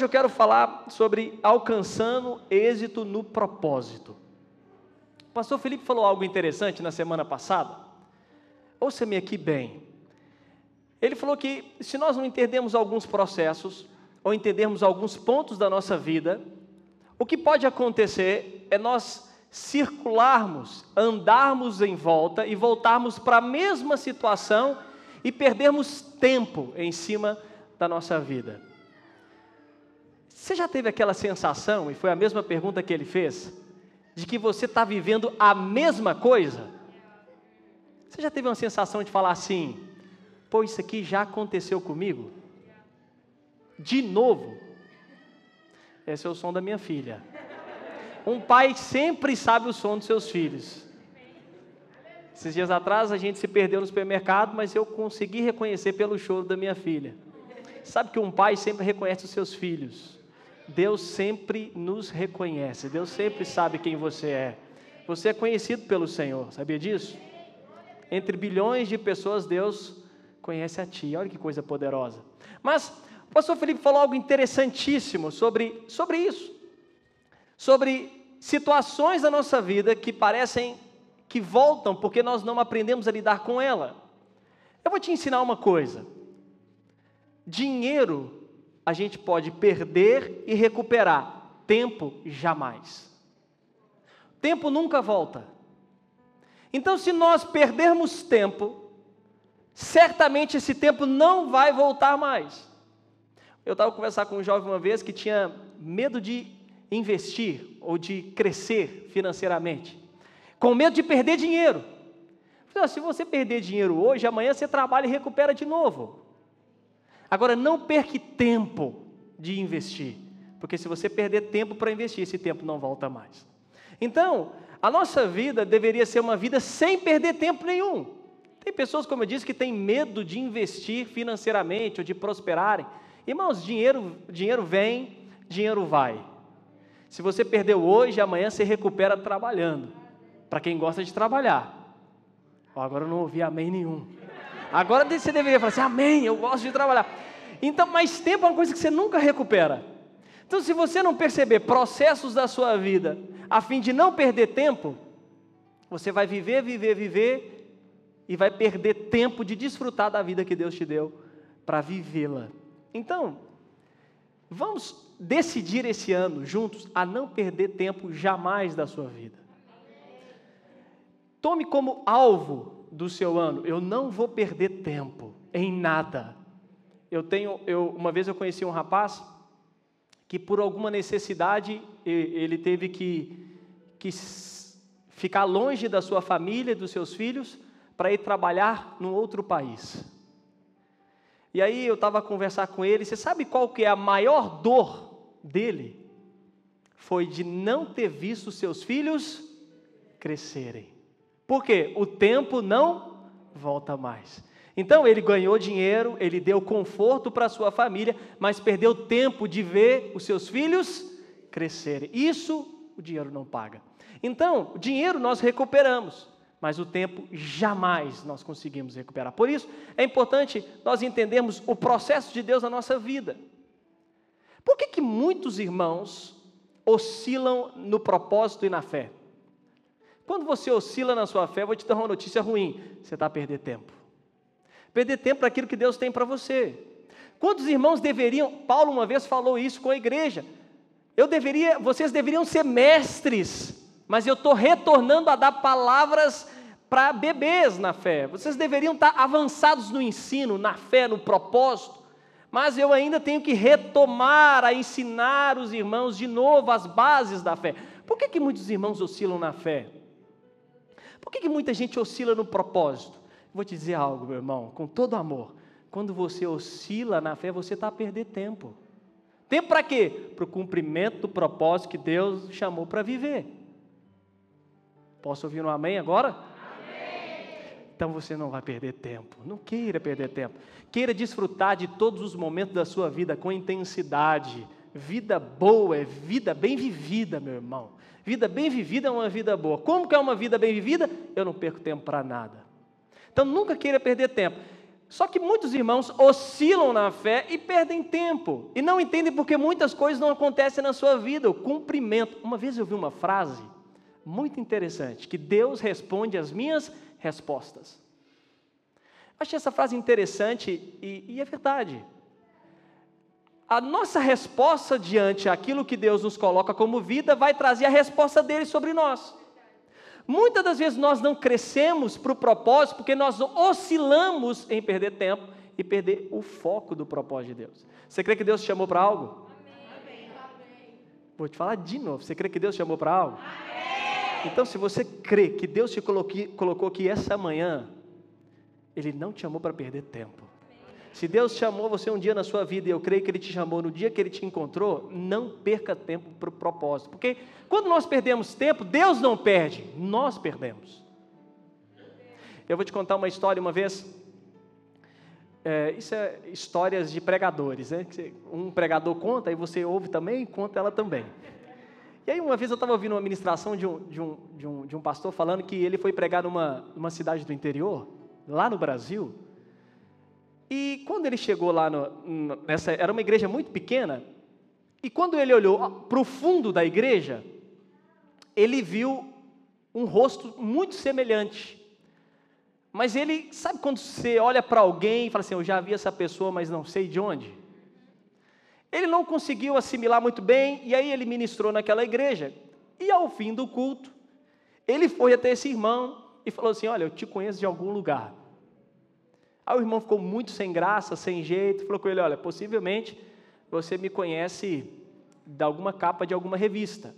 Hoje eu quero falar sobre alcançando êxito no propósito. O pastor Felipe falou algo interessante na semana passada. Ouça-me aqui bem. Ele falou que se nós não entendermos alguns processos, ou entendermos alguns pontos da nossa vida, o que pode acontecer é nós circularmos, andarmos em volta e voltarmos para a mesma situação e perdermos tempo em cima da nossa vida. Você já teve aquela sensação, e foi a mesma pergunta que ele fez, de que você está vivendo a mesma coisa? Você já teve uma sensação de falar assim, pô, isso aqui já aconteceu comigo? De novo? Esse é o som da minha filha. Um pai sempre sabe o som dos seus filhos. Esses dias atrás a gente se perdeu no supermercado, mas eu consegui reconhecer pelo choro da minha filha. Sabe que um pai sempre reconhece os seus filhos. Deus sempre nos reconhece, Deus sempre sabe quem você é. Você é conhecido pelo Senhor, sabia disso? Entre bilhões de pessoas, Deus conhece a ti. Olha que coisa poderosa. Mas o pastor Felipe falou algo interessantíssimo sobre, sobre isso. Sobre situações da nossa vida que parecem que voltam porque nós não aprendemos a lidar com ela. Eu vou te ensinar uma coisa. Dinheiro a gente pode perder e recuperar, tempo jamais. Tempo nunca volta. Então, se nós perdermos tempo, certamente esse tempo não vai voltar mais. Eu estava conversando com um jovem uma vez que tinha medo de investir ou de crescer financeiramente, com medo de perder dinheiro. Se você perder dinheiro hoje, amanhã você trabalha e recupera de novo. Agora, não perca tempo de investir, porque se você perder tempo para investir, esse tempo não volta mais. Então, a nossa vida deveria ser uma vida sem perder tempo nenhum. Tem pessoas, como eu disse, que têm medo de investir financeiramente ou de prosperarem. Irmãos, dinheiro, dinheiro vem, dinheiro vai. Se você perdeu hoje, amanhã você recupera trabalhando. Para quem gosta de trabalhar. Agora eu não ouvi amém nenhum. Agora você deveria falar assim: Amém, eu gosto de trabalhar. Então, mais tempo é uma coisa que você nunca recupera. Então, se você não perceber processos da sua vida, a fim de não perder tempo, você vai viver, viver, viver e vai perder tempo de desfrutar da vida que Deus te deu para vivê-la. Então, vamos decidir esse ano juntos a não perder tempo jamais da sua vida. Tome como alvo do seu ano, eu não vou perder tempo em nada. Eu tenho, eu, uma vez eu conheci um rapaz que por alguma necessidade ele teve que, que ficar longe da sua família, dos seus filhos, para ir trabalhar num outro país. E aí eu estava a conversar com ele, você sabe qual que é a maior dor dele? Foi de não ter visto seus filhos crescerem. Porque o tempo não volta mais. Então ele ganhou dinheiro, ele deu conforto para sua família, mas perdeu tempo de ver os seus filhos crescerem. Isso o dinheiro não paga. Então, o dinheiro nós recuperamos, mas o tempo jamais nós conseguimos recuperar. Por isso, é importante nós entendermos o processo de Deus na nossa vida. Por que, que muitos irmãos oscilam no propósito e na fé? Quando você oscila na sua fé, vou te dar uma notícia ruim: você está a perder tempo. Perder tempo para aquilo que Deus tem para você. Quantos irmãos deveriam, Paulo uma vez falou isso com a igreja, eu deveria, vocês deveriam ser mestres, mas eu estou retornando a dar palavras para bebês na fé. Vocês deveriam estar tá avançados no ensino, na fé, no propósito, mas eu ainda tenho que retomar a ensinar os irmãos de novo as bases da fé. Por que, que muitos irmãos oscilam na fé? Por que, que muita gente oscila no propósito? Vou te dizer algo, meu irmão, com todo amor. Quando você oscila na fé, você está a perder tempo. Tempo para quê? Para o cumprimento do propósito que Deus chamou para viver. Posso ouvir um amém agora? Então você não vai perder tempo. Não queira perder tempo. Queira desfrutar de todos os momentos da sua vida com intensidade. Vida boa é vida bem vivida, meu irmão. Vida bem vivida é uma vida boa. Como que é uma vida bem vivida? Eu não perco tempo para nada. Então nunca queira perder tempo. Só que muitos irmãos oscilam na fé e perdem tempo. E não entendem porque muitas coisas não acontecem na sua vida. O cumprimento. Uma vez eu vi uma frase muito interessante: que Deus responde às minhas respostas. Achei essa frase interessante e, e é verdade. A nossa resposta diante aquilo que Deus nos coloca como vida vai trazer a resposta dele sobre nós. Muitas das vezes nós não crescemos para o propósito porque nós oscilamos em perder tempo e perder o foco do propósito de Deus. Você crê que Deus te chamou para algo? Amém. Vou te falar de novo. Você crê que Deus te chamou para algo? Amém. Então, se você crê que Deus te colocou aqui essa manhã, Ele não te chamou para perder tempo. Se Deus chamou você um dia na sua vida, e eu creio que Ele te chamou no dia que Ele te encontrou, não perca tempo para o propósito. Porque quando nós perdemos tempo, Deus não perde, nós perdemos. Eu vou te contar uma história uma vez. É, isso é histórias de pregadores, né? Um pregador conta e você ouve também e conta ela também. E aí uma vez eu estava ouvindo uma ministração de um, de, um, de, um, de um pastor falando que ele foi pregar numa, numa cidade do interior, lá no Brasil, e quando ele chegou lá, no, nessa, era uma igreja muito pequena, e quando ele olhou para o fundo da igreja, ele viu um rosto muito semelhante. Mas ele, sabe quando você olha para alguém e fala assim: Eu já vi essa pessoa, mas não sei de onde? Ele não conseguiu assimilar muito bem, e aí ele ministrou naquela igreja. E ao fim do culto, ele foi até esse irmão e falou assim: Olha, eu te conheço de algum lugar. Aí o irmão ficou muito sem graça, sem jeito, falou com ele: Olha, possivelmente você me conhece de alguma capa de alguma revista.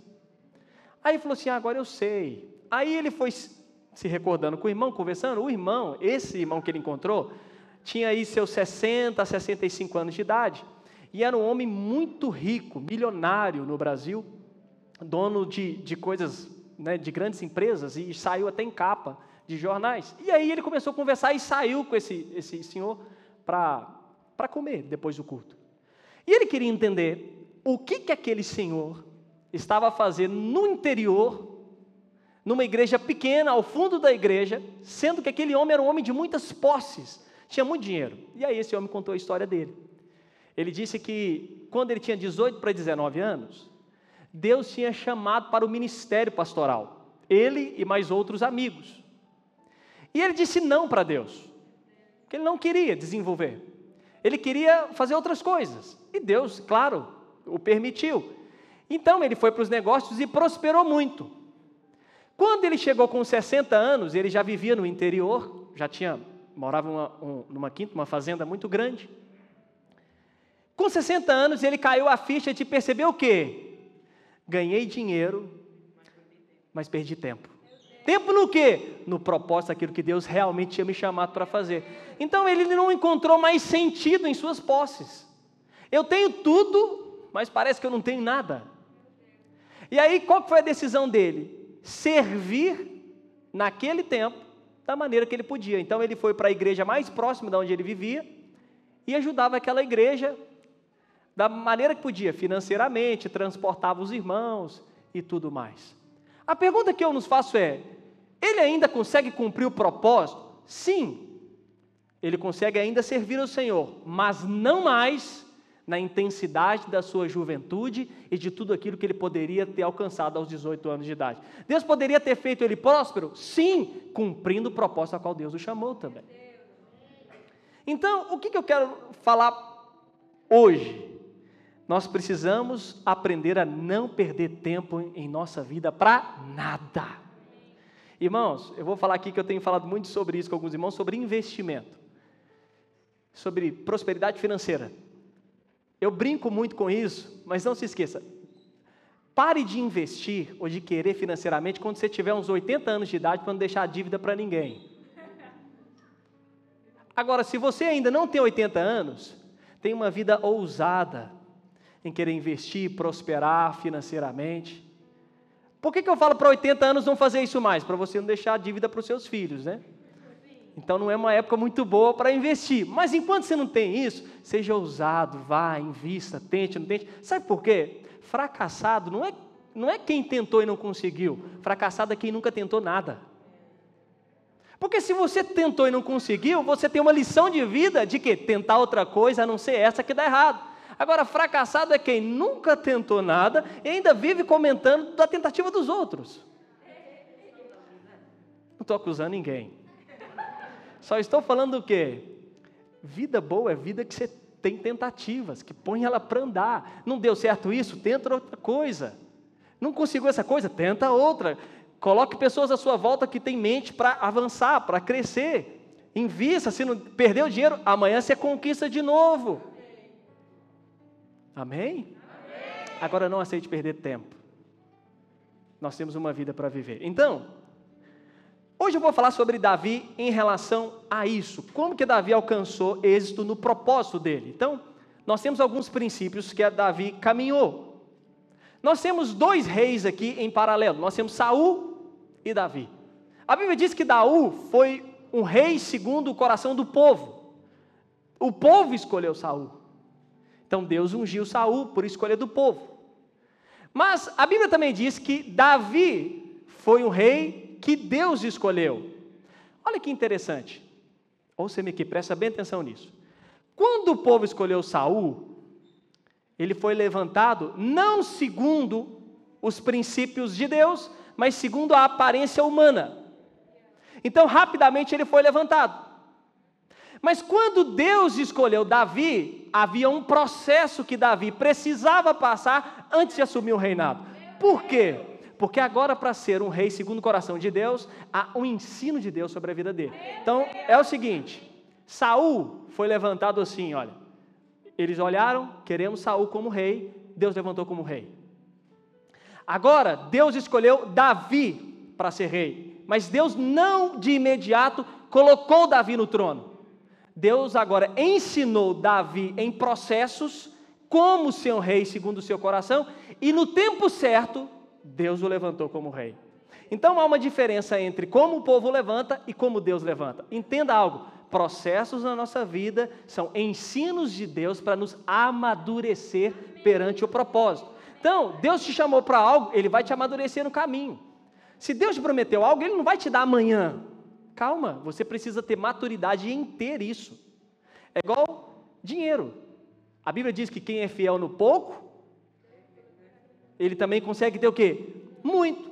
Aí ele falou assim: ah, Agora eu sei. Aí ele foi se recordando com o irmão, conversando. O irmão, esse irmão que ele encontrou, tinha aí seus 60, 65 anos de idade. E era um homem muito rico, milionário no Brasil, dono de, de coisas, né, de grandes empresas, e saiu até em capa de jornais. E aí ele começou a conversar e saiu com esse, esse senhor para comer depois do culto. E ele queria entender o que, que aquele senhor estava fazendo no interior, numa igreja pequena, ao fundo da igreja, sendo que aquele homem era um homem de muitas posses, tinha muito dinheiro. E aí esse homem contou a história dele. Ele disse que quando ele tinha 18 para 19 anos, Deus tinha chamado para o ministério pastoral, ele e mais outros amigos. E ele disse não para Deus, que ele não queria desenvolver. Ele queria fazer outras coisas. E Deus, claro, o permitiu. Então ele foi para os negócios e prosperou muito. Quando ele chegou com 60 anos, ele já vivia no interior, já tinha morava numa, um, numa quinta, uma fazenda muito grande. Com 60 anos, ele caiu a ficha de perceber o quê? Ganhei dinheiro, mas perdi tempo. Tempo no quê? No propósito daquilo que Deus realmente tinha me chamado para fazer. Então ele não encontrou mais sentido em suas posses. Eu tenho tudo, mas parece que eu não tenho nada. E aí qual foi a decisão dele? Servir naquele tempo da maneira que ele podia. Então ele foi para a igreja mais próxima de onde ele vivia e ajudava aquela igreja da maneira que podia, financeiramente, transportava os irmãos e tudo mais. A pergunta que eu nos faço é: ele ainda consegue cumprir o propósito? Sim, ele consegue ainda servir ao Senhor, mas não mais na intensidade da sua juventude e de tudo aquilo que ele poderia ter alcançado aos 18 anos de idade. Deus poderia ter feito ele próspero? Sim, cumprindo o propósito a qual Deus o chamou também. Então, o que, que eu quero falar hoje? Nós precisamos aprender a não perder tempo em nossa vida para nada. Irmãos, eu vou falar aqui que eu tenho falado muito sobre isso com alguns irmãos, sobre investimento, sobre prosperidade financeira. Eu brinco muito com isso, mas não se esqueça. Pare de investir ou de querer financeiramente quando você tiver uns 80 anos de idade para não deixar dívida para ninguém. Agora, se você ainda não tem 80 anos, tem uma vida ousada, em querer investir, prosperar financeiramente. Por que, que eu falo para 80 anos não fazer isso mais? Para você não deixar a dívida para os seus filhos, né? Então não é uma época muito boa para investir. Mas enquanto você não tem isso, seja ousado, vá, invista, tente, não tente. Sabe por quê? Fracassado não é, não é quem tentou e não conseguiu. Fracassado é quem nunca tentou nada. Porque se você tentou e não conseguiu, você tem uma lição de vida de que tentar outra coisa a não ser essa que dá errado. Agora, fracassado é quem nunca tentou nada e ainda vive comentando da tentativa dos outros. Não estou acusando ninguém. Só estou falando o quê? Vida boa é vida que você tem tentativas, que põe ela para andar. Não deu certo isso? Tenta outra coisa. Não conseguiu essa coisa? Tenta outra. Coloque pessoas à sua volta que têm mente para avançar, para crescer. Invista, se não perdeu dinheiro, amanhã você conquista de novo. Amém? Amém? Agora não aceite perder tempo. Nós temos uma vida para viver. Então, hoje eu vou falar sobre Davi em relação a isso. Como que Davi alcançou êxito no propósito dele? Então, nós temos alguns princípios que Davi caminhou. Nós temos dois reis aqui em paralelo. Nós temos Saul e Davi. A Bíblia diz que Daú foi um rei segundo o coração do povo. O povo escolheu Saul. Então Deus ungiu Saul por escolha do povo. Mas a Bíblia também diz que Davi foi um rei que Deus escolheu. Olha que interessante. Ouça-me aqui, presta bem atenção nisso. Quando o povo escolheu Saul, ele foi levantado não segundo os princípios de Deus, mas segundo a aparência humana. Então, rapidamente ele foi levantado. Mas quando Deus escolheu Davi, havia um processo que Davi precisava passar antes de assumir o reinado. Por quê? Porque agora, para ser um rei segundo o coração de Deus, há um ensino de Deus sobre a vida dele. Então, é o seguinte: Saul foi levantado assim, olha. Eles olharam, queremos Saul como rei, Deus levantou como rei. Agora, Deus escolheu Davi para ser rei, mas Deus não de imediato colocou Davi no trono. Deus agora ensinou Davi em processos como ser um rei segundo o seu coração, e no tempo certo, Deus o levantou como rei. Então há uma diferença entre como o povo levanta e como Deus levanta. Entenda algo: processos na nossa vida são ensinos de Deus para nos amadurecer perante o propósito. Então, Deus te chamou para algo, Ele vai te amadurecer no caminho. Se Deus te prometeu algo, Ele não vai te dar amanhã. Calma, você precisa ter maturidade em ter isso. É igual dinheiro. A Bíblia diz que quem é fiel no pouco, ele também consegue ter o quê? Muito.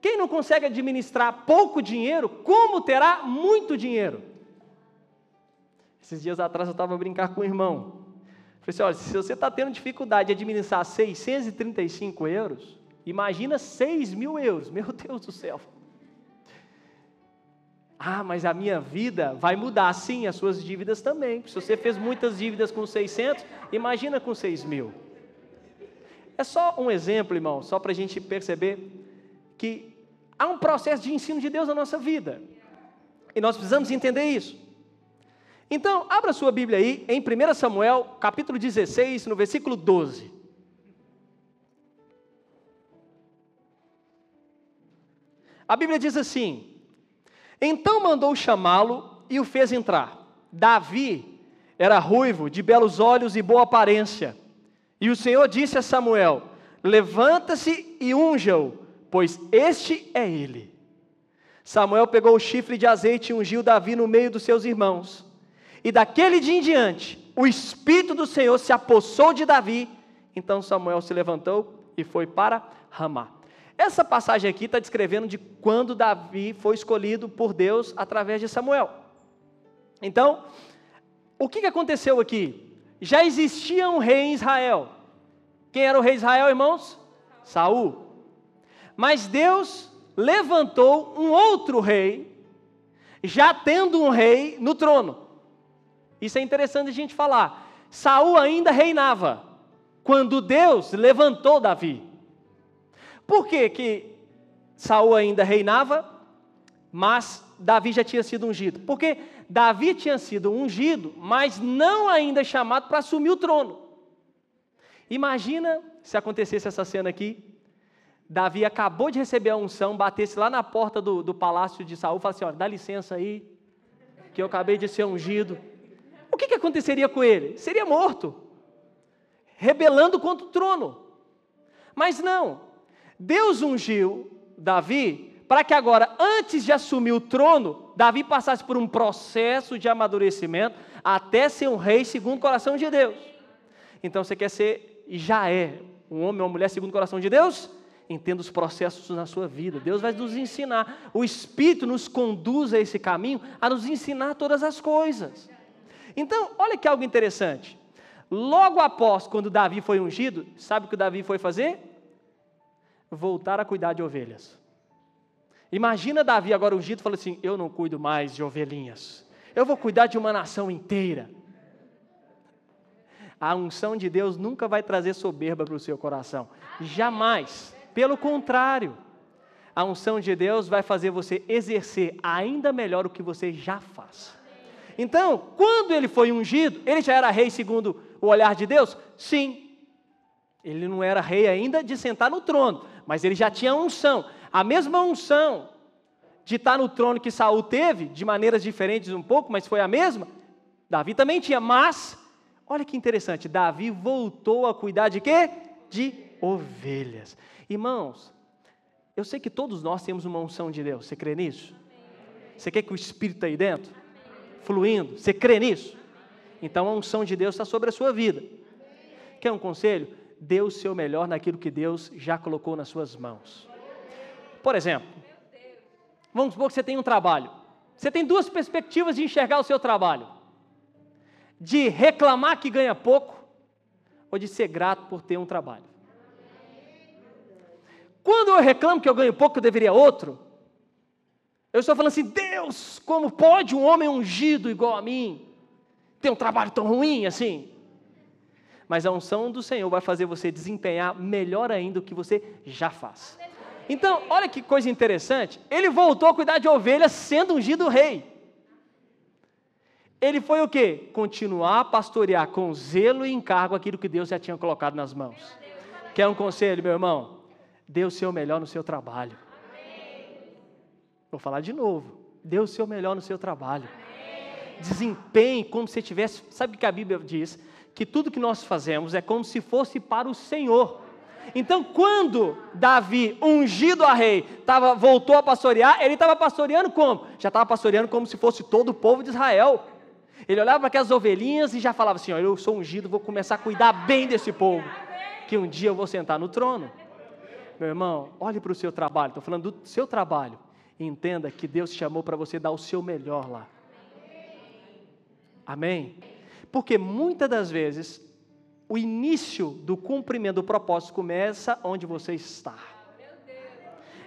Quem não consegue administrar pouco dinheiro, como terá muito dinheiro? Esses dias atrás eu estava a brincar com o irmão. Falei assim, olha, se você está tendo dificuldade de administrar 635 euros, imagina 6 mil euros, meu Deus do céu. Ah, mas a minha vida vai mudar, sim, as suas dívidas também. Se você fez muitas dívidas com 600, imagina com 6 mil. É só um exemplo, irmão, só para a gente perceber que há um processo de ensino de Deus na nossa vida. E nós precisamos entender isso. Então, abra sua Bíblia aí em 1 Samuel, capítulo 16, no versículo 12. A Bíblia diz assim: Então mandou chamá-lo e o fez entrar. Davi era ruivo, de belos olhos e boa aparência. E o Senhor disse a Samuel: Levanta-se e unja-o, pois este é ele. Samuel pegou o chifre de azeite e ungiu Davi no meio dos seus irmãos. E daquele dia em diante, o Espírito do Senhor se apossou de Davi. Então Samuel se levantou e foi para Ramá. Essa passagem aqui está descrevendo de quando Davi foi escolhido por Deus através de Samuel. Então, o que aconteceu aqui? Já existia um rei em Israel. Quem era o rei de Israel, irmãos? Saul. Mas Deus levantou um outro rei, já tendo um rei no trono. Isso é interessante a gente falar. Saul ainda reinava quando Deus levantou Davi. Por que que Saul ainda reinava, mas Davi já tinha sido ungido? Porque Davi tinha sido ungido, mas não ainda chamado para assumir o trono. Imagina se acontecesse essa cena aqui. Davi acabou de receber a unção, batesse lá na porta do, do palácio de Saul e falasse: Olha, dá licença aí, que eu acabei de ser ungido o que, que aconteceria com ele? Seria morto, rebelando contra o trono. Mas não, Deus ungiu Davi para que agora, antes de assumir o trono, Davi passasse por um processo de amadurecimento até ser um rei segundo o coração de Deus. Então você quer ser e já é um homem ou uma mulher segundo o coração de Deus? Entenda os processos na sua vida. Deus vai nos ensinar. O Espírito nos conduz a esse caminho, a nos ensinar todas as coisas. Então, olha que algo interessante. Logo após, quando Davi foi ungido, sabe o que Davi foi fazer? Voltar a cuidar de ovelhas. Imagina Davi agora ungido falando assim: Eu não cuido mais de ovelhinhas, eu vou cuidar de uma nação inteira. A unção de Deus nunca vai trazer soberba para o seu coração, jamais. Pelo contrário, a unção de Deus vai fazer você exercer ainda melhor o que você já faz. Então, quando ele foi ungido, ele já era rei segundo o olhar de Deus? Sim. Ele não era rei ainda de sentar no trono, mas ele já tinha unção. A mesma unção de estar no trono que Saul teve, de maneiras diferentes um pouco, mas foi a mesma. Davi também tinha, mas olha que interessante, Davi voltou a cuidar de quê? De ovelhas. Irmãos, eu sei que todos nós temos uma unção de Deus. Você crê nisso? Você quer que o Espírito está aí dentro? Fluindo. Você crê nisso? Então a unção de Deus está sobre a sua vida. Quer um conselho? Dê o seu melhor naquilo que Deus já colocou nas suas mãos. Por exemplo, vamos supor que você tem um trabalho. Você tem duas perspectivas de enxergar o seu trabalho: de reclamar que ganha pouco, ou de ser grato por ter um trabalho. Quando eu reclamo que eu ganho pouco, eu deveria outro, eu estou falando assim: Deus, como pode um homem ungido igual a mim ter um trabalho tão ruim assim? Mas a unção do Senhor vai fazer você desempenhar melhor ainda o que você já faz. Então, olha que coisa interessante. Ele voltou a cuidar de ovelhas sendo ungido rei. Ele foi o quê? Continuar a pastorear com zelo e encargo aquilo que Deus já tinha colocado nas mãos. Quer um conselho, meu irmão? Dê o seu melhor no seu trabalho. Vou falar de novo. Dê o seu melhor no seu trabalho. Desempenhe como se tivesse. Sabe o que a Bíblia diz? Que tudo que nós fazemos é como se fosse para o Senhor. Então, quando Davi, ungido a rei, tava, voltou a pastorear, ele estava pastoreando como? Já estava pastoreando como se fosse todo o povo de Israel. Ele olhava para aquelas ovelhinhas e já falava assim: ó, Eu sou ungido, vou começar a cuidar bem desse povo, que um dia eu vou sentar no trono. Meu irmão, olhe para o seu trabalho, estou falando do seu trabalho, entenda que Deus te chamou para você dar o seu melhor lá. Amém? Porque muitas das vezes o início do cumprimento do propósito começa onde você está.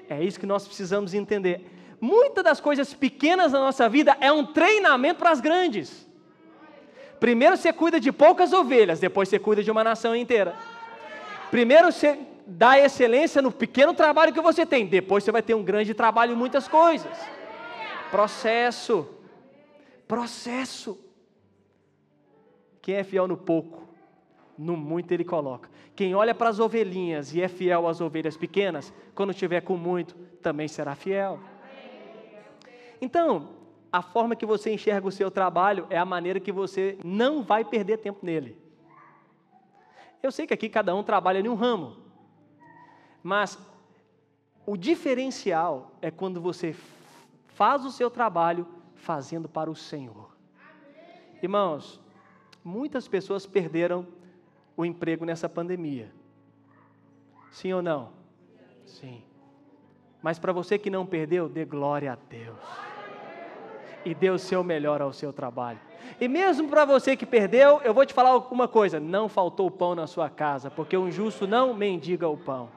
É isso que nós precisamos entender. Muitas das coisas pequenas na nossa vida é um treinamento para as grandes. Primeiro você cuida de poucas ovelhas, depois você cuida de uma nação inteira. Primeiro você dá excelência no pequeno trabalho que você tem, depois você vai ter um grande trabalho em muitas coisas. Processo. Processo. Quem é fiel no pouco, no muito ele coloca. Quem olha para as ovelhinhas e é fiel às ovelhas pequenas, quando tiver com muito, também será fiel. Então, a forma que você enxerga o seu trabalho é a maneira que você não vai perder tempo nele. Eu sei que aqui cada um trabalha em um ramo, mas o diferencial é quando você faz o seu trabalho fazendo para o Senhor. Irmãos, muitas pessoas perderam o emprego nessa pandemia. Sim ou não? Sim. Mas para você que não perdeu, dê glória a Deus. E dê o seu melhor ao seu trabalho. E mesmo para você que perdeu, eu vou te falar uma coisa: não faltou pão na sua casa, porque um justo não mendiga o pão.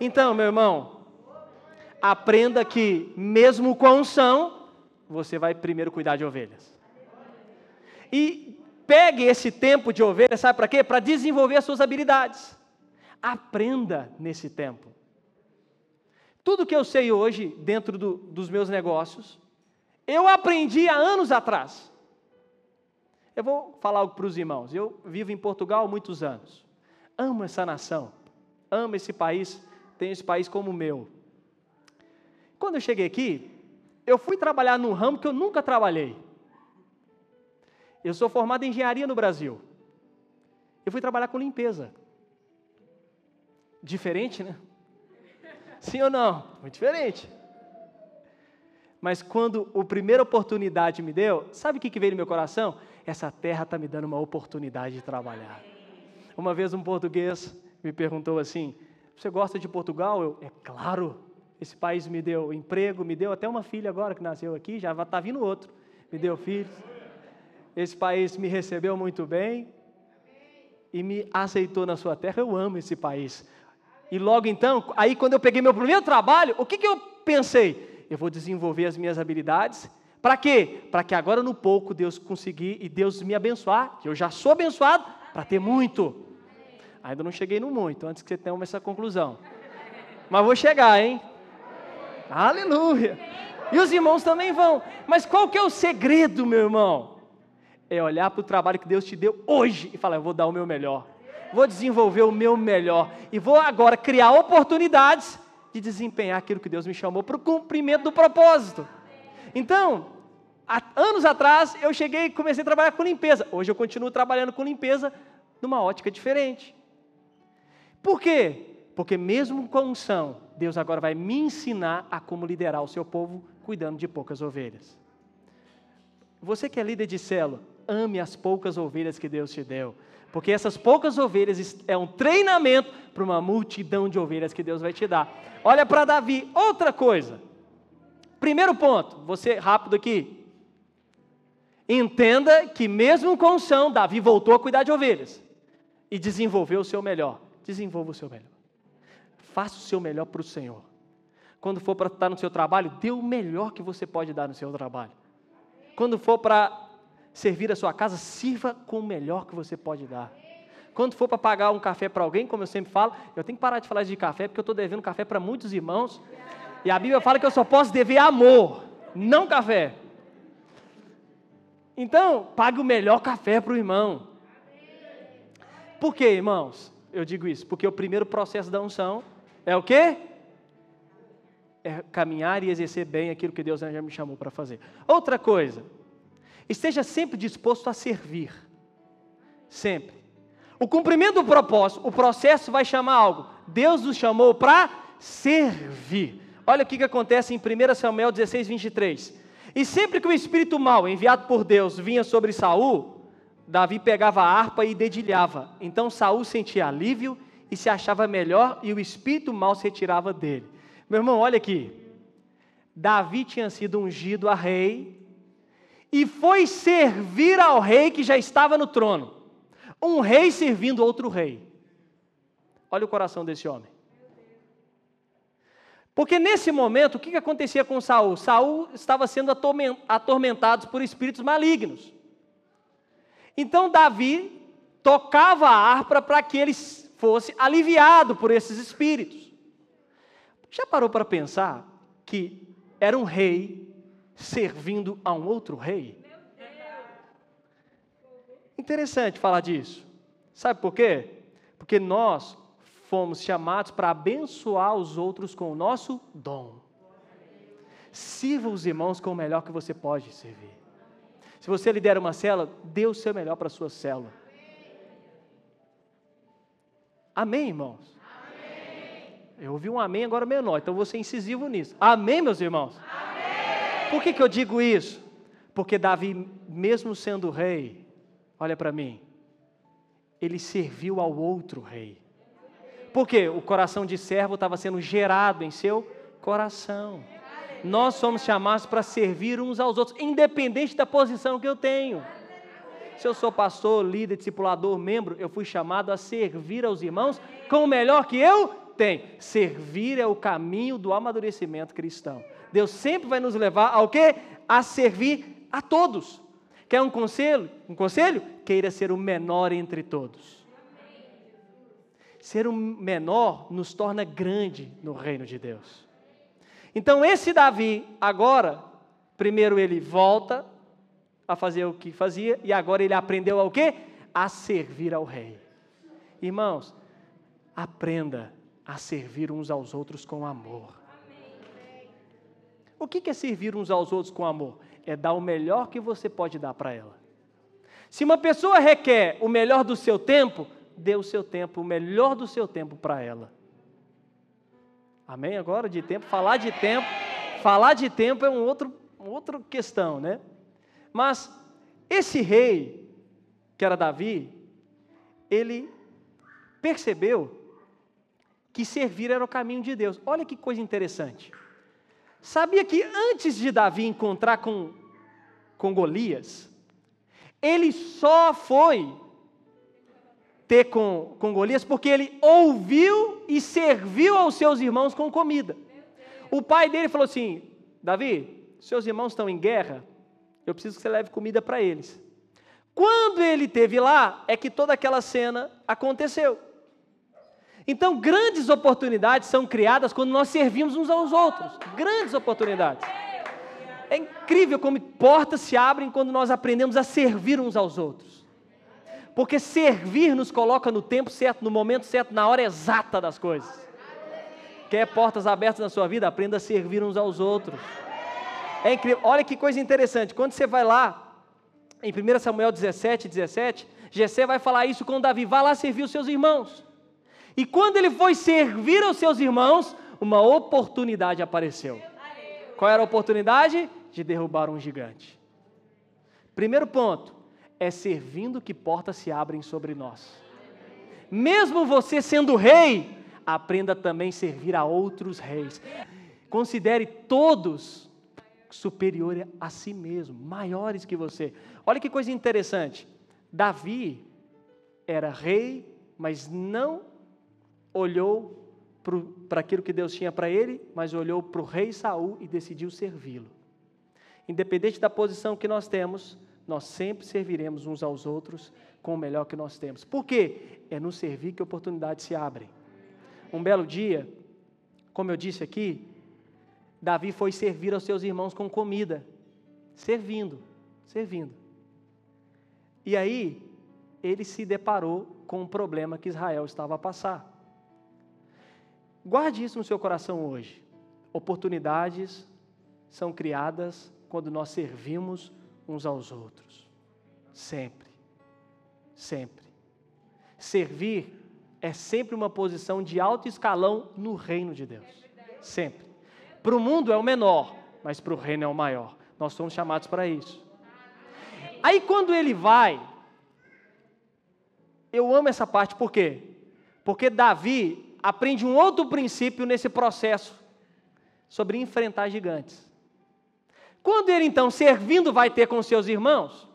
Então, meu irmão, aprenda que, mesmo com unção, você vai primeiro cuidar de ovelhas. E Pegue esse tempo de ovelha, sabe para quê? Para desenvolver as suas habilidades. Aprenda nesse tempo. Tudo que eu sei hoje, dentro do, dos meus negócios, eu aprendi há anos atrás. Eu vou falar algo para os irmãos. Eu vivo em Portugal há muitos anos. Amo essa nação. Amo esse país. Tenho esse país como meu. Quando eu cheguei aqui, eu fui trabalhar num ramo que eu nunca trabalhei. Eu sou formado em engenharia no Brasil. Eu fui trabalhar com limpeza. Diferente, né? Sim ou não? Muito diferente. Mas quando a primeira oportunidade me deu, sabe o que veio no meu coração? Essa terra está me dando uma oportunidade de trabalhar. Uma vez um português me perguntou assim: Você gosta de Portugal? Eu, é claro. Esse país me deu emprego, me deu até uma filha agora que nasceu aqui, já está vindo outro. Me deu filhos. Esse país me recebeu muito bem e me aceitou na sua terra. Eu amo esse país. E logo então, aí quando eu peguei meu primeiro trabalho, o que, que eu pensei? Eu vou desenvolver as minhas habilidades. Para quê? Para que agora no pouco Deus conseguir e Deus me abençoar, que eu já sou abençoado, para ter muito. Ainda não cheguei no muito, antes que você tenha essa conclusão. Mas vou chegar, hein? Aleluia! E os irmãos também vão. Mas qual que é o segredo, meu irmão? É olhar para o trabalho que Deus te deu hoje e falar: eu vou dar o meu melhor. Vou desenvolver o meu melhor. E vou agora criar oportunidades de desempenhar aquilo que Deus me chamou para o cumprimento do propósito. Então, há anos atrás, eu cheguei e comecei a trabalhar com limpeza. Hoje eu continuo trabalhando com limpeza numa ótica diferente. Por quê? Porque mesmo com unção, Deus agora vai me ensinar a como liderar o seu povo cuidando de poucas ovelhas. Você que é líder de célula, ame as poucas ovelhas que Deus te deu. Porque essas poucas ovelhas é um treinamento para uma multidão de ovelhas que Deus vai te dar. Olha para Davi, outra coisa. Primeiro ponto, você rápido aqui. Entenda que mesmo com unção, Davi voltou a cuidar de ovelhas e desenvolveu o seu melhor. Desenvolva o seu melhor. Faça o seu melhor para o Senhor. Quando for para estar no seu trabalho, dê o melhor que você pode dar no seu trabalho. Quando for para servir a sua casa, sirva com o melhor que você pode dar. Quando for para pagar um café para alguém, como eu sempre falo, eu tenho que parar de falar de café, porque eu estou devendo café para muitos irmãos. E a Bíblia fala que eu só posso dever amor, não café. Então, pague o melhor café para o irmão. Por quê, irmãos? Eu digo isso, porque o primeiro processo da unção é o quê? É caminhar e exercer bem aquilo que Deus já me chamou para fazer. Outra coisa, esteja sempre disposto a servir. Sempre. O cumprimento do propósito, o processo vai chamar algo. Deus nos chamou para servir. Olha o que, que acontece em 1 Samuel 16, 23. E sempre que o espírito mau enviado por Deus vinha sobre Saul, Davi pegava a harpa e dedilhava. Então Saul sentia alívio e se achava melhor e o espírito mau se retirava dele. Meu irmão, olha aqui. Davi tinha sido ungido a rei e foi servir ao rei que já estava no trono. Um rei servindo outro rei. Olha o coração desse homem. Porque nesse momento, o que acontecia com Saul? Saul estava sendo atormentado por espíritos malignos. Então Davi tocava a harpa para que ele fosse aliviado por esses espíritos. Já parou para pensar que era um rei servindo a um outro rei? Interessante falar disso. Sabe por quê? Porque nós fomos chamados para abençoar os outros com o nosso dom. Sirva os irmãos com o melhor que você pode servir. Se você lidera uma célula, dê o seu melhor para a sua célula. Amém, irmãos? Amém. Eu ouvi um amém agora menor, então vou ser incisivo nisso. Amém, meus irmãos? Por que, que eu digo isso? Porque Davi, mesmo sendo rei, olha para mim, ele serviu ao outro rei. Porque o coração de servo estava sendo gerado em seu coração. Nós somos chamados para servir uns aos outros, independente da posição que eu tenho. Se eu sou pastor, líder, discipulador, membro, eu fui chamado a servir aos irmãos com o melhor que eu tenho. Servir é o caminho do amadurecimento cristão. Deus sempre vai nos levar ao quê? A servir a todos. Quer um conselho? Um conselho? Queira ser o menor entre todos. Ser o menor nos torna grande no reino de Deus. Então esse Davi agora, primeiro ele volta a fazer o que fazia e agora ele aprendeu ao quê? A servir ao rei. Irmãos, aprenda a servir uns aos outros com amor. O que é servir uns aos outros com amor? É dar o melhor que você pode dar para ela. Se uma pessoa requer o melhor do seu tempo, dê o seu tempo, o melhor do seu tempo para ela. Amém? Agora de tempo, falar de tempo, Falar de tempo é um outro, uma outra questão, né? Mas esse rei, que era Davi, ele percebeu que servir era o caminho de Deus. Olha que coisa interessante. Sabia que antes de Davi encontrar com, com Golias, ele só foi ter com, com Golias porque ele ouviu e serviu aos seus irmãos com comida. O pai dele falou assim: Davi, seus irmãos estão em guerra, eu preciso que você leve comida para eles. Quando ele teve lá, é que toda aquela cena aconteceu. Então, grandes oportunidades são criadas quando nós servimos uns aos outros. Grandes oportunidades. É incrível como portas se abrem quando nós aprendemos a servir uns aos outros. Porque servir nos coloca no tempo certo, no momento certo, na hora exata das coisas. Quer portas abertas na sua vida? Aprenda a servir uns aos outros. É incrível. Olha que coisa interessante. Quando você vai lá, em 1 Samuel 17, 17, Jessé vai falar isso com Davi. Vá lá servir os seus irmãos. E quando ele foi servir aos seus irmãos, uma oportunidade apareceu. Qual era a oportunidade? De derrubar um gigante. Primeiro ponto, é servindo que portas se abrem sobre nós. Mesmo você sendo rei, aprenda também servir a outros reis. Considere todos superiores a si mesmo, maiores que você. Olha que coisa interessante. Davi era rei, mas não olhou para aquilo que Deus tinha para ele, mas olhou para o rei Saul e decidiu servi-lo. Independente da posição que nós temos, nós sempre serviremos uns aos outros com o melhor que nós temos. Por quê? É no servir que oportunidades se abrem. Um belo dia, como eu disse aqui, Davi foi servir aos seus irmãos com comida, servindo, servindo. E aí, ele se deparou com um problema que Israel estava a passar. Guarde isso no seu coração hoje. Oportunidades são criadas quando nós servimos uns aos outros. Sempre. Sempre. Servir é sempre uma posição de alto escalão no reino de Deus. Sempre. Para o mundo é o menor, mas para o reino é o maior. Nós somos chamados para isso. Aí quando ele vai, eu amo essa parte, por quê? Porque Davi aprende um outro princípio nesse processo sobre enfrentar gigantes. Quando ele então, servindo, vai ter com seus irmãos,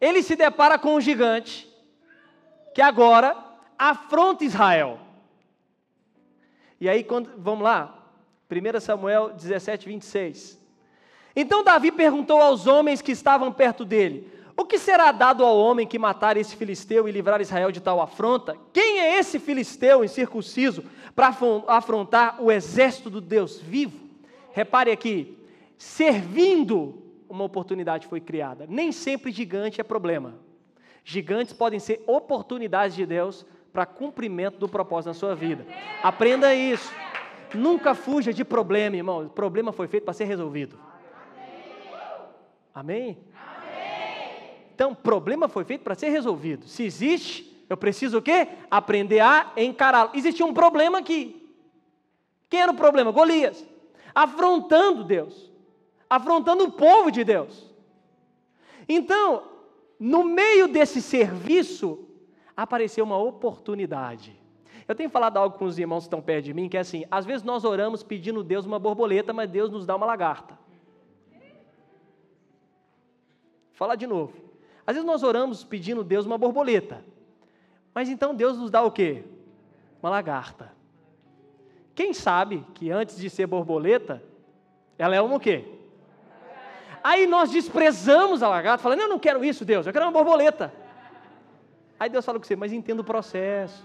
ele se depara com um gigante que agora afronta Israel. E aí, quando, vamos lá, 1 Samuel 17, 26. Então Davi perguntou aos homens que estavam perto dele: o que será dado ao homem que matar esse filisteu e livrar Israel de tal afronta? Quem é esse filisteu incircunciso para afrontar o exército do Deus vivo? Repare aqui, servindo, uma oportunidade foi criada. Nem sempre gigante é problema. Gigantes podem ser oportunidades de Deus para cumprimento do propósito na sua vida. Aprenda isso. Nunca fuja de problema, irmão. O problema foi feito para ser resolvido. Amém? Então, o problema foi feito para ser resolvido. Se existe, eu preciso o quê? Aprender a encará-lo. Existia um problema aqui. Quem era o problema? Golias. Afrontando Deus. Afrontando o povo de Deus. Então, no meio desse serviço, apareceu uma oportunidade. Eu tenho falado algo com os irmãos que estão perto de mim, que é assim: às vezes nós oramos pedindo a Deus uma borboleta, mas Deus nos dá uma lagarta. Vou falar de novo. Às vezes nós oramos pedindo a Deus uma borboleta. Mas então Deus nos dá o quê? Uma lagarta. Quem sabe que antes de ser borboleta, ela é uma o quê? Aí nós desprezamos a lagarta, falando, eu não quero isso, Deus, eu quero uma borboleta. Aí Deus fala com você, mas entenda o processo.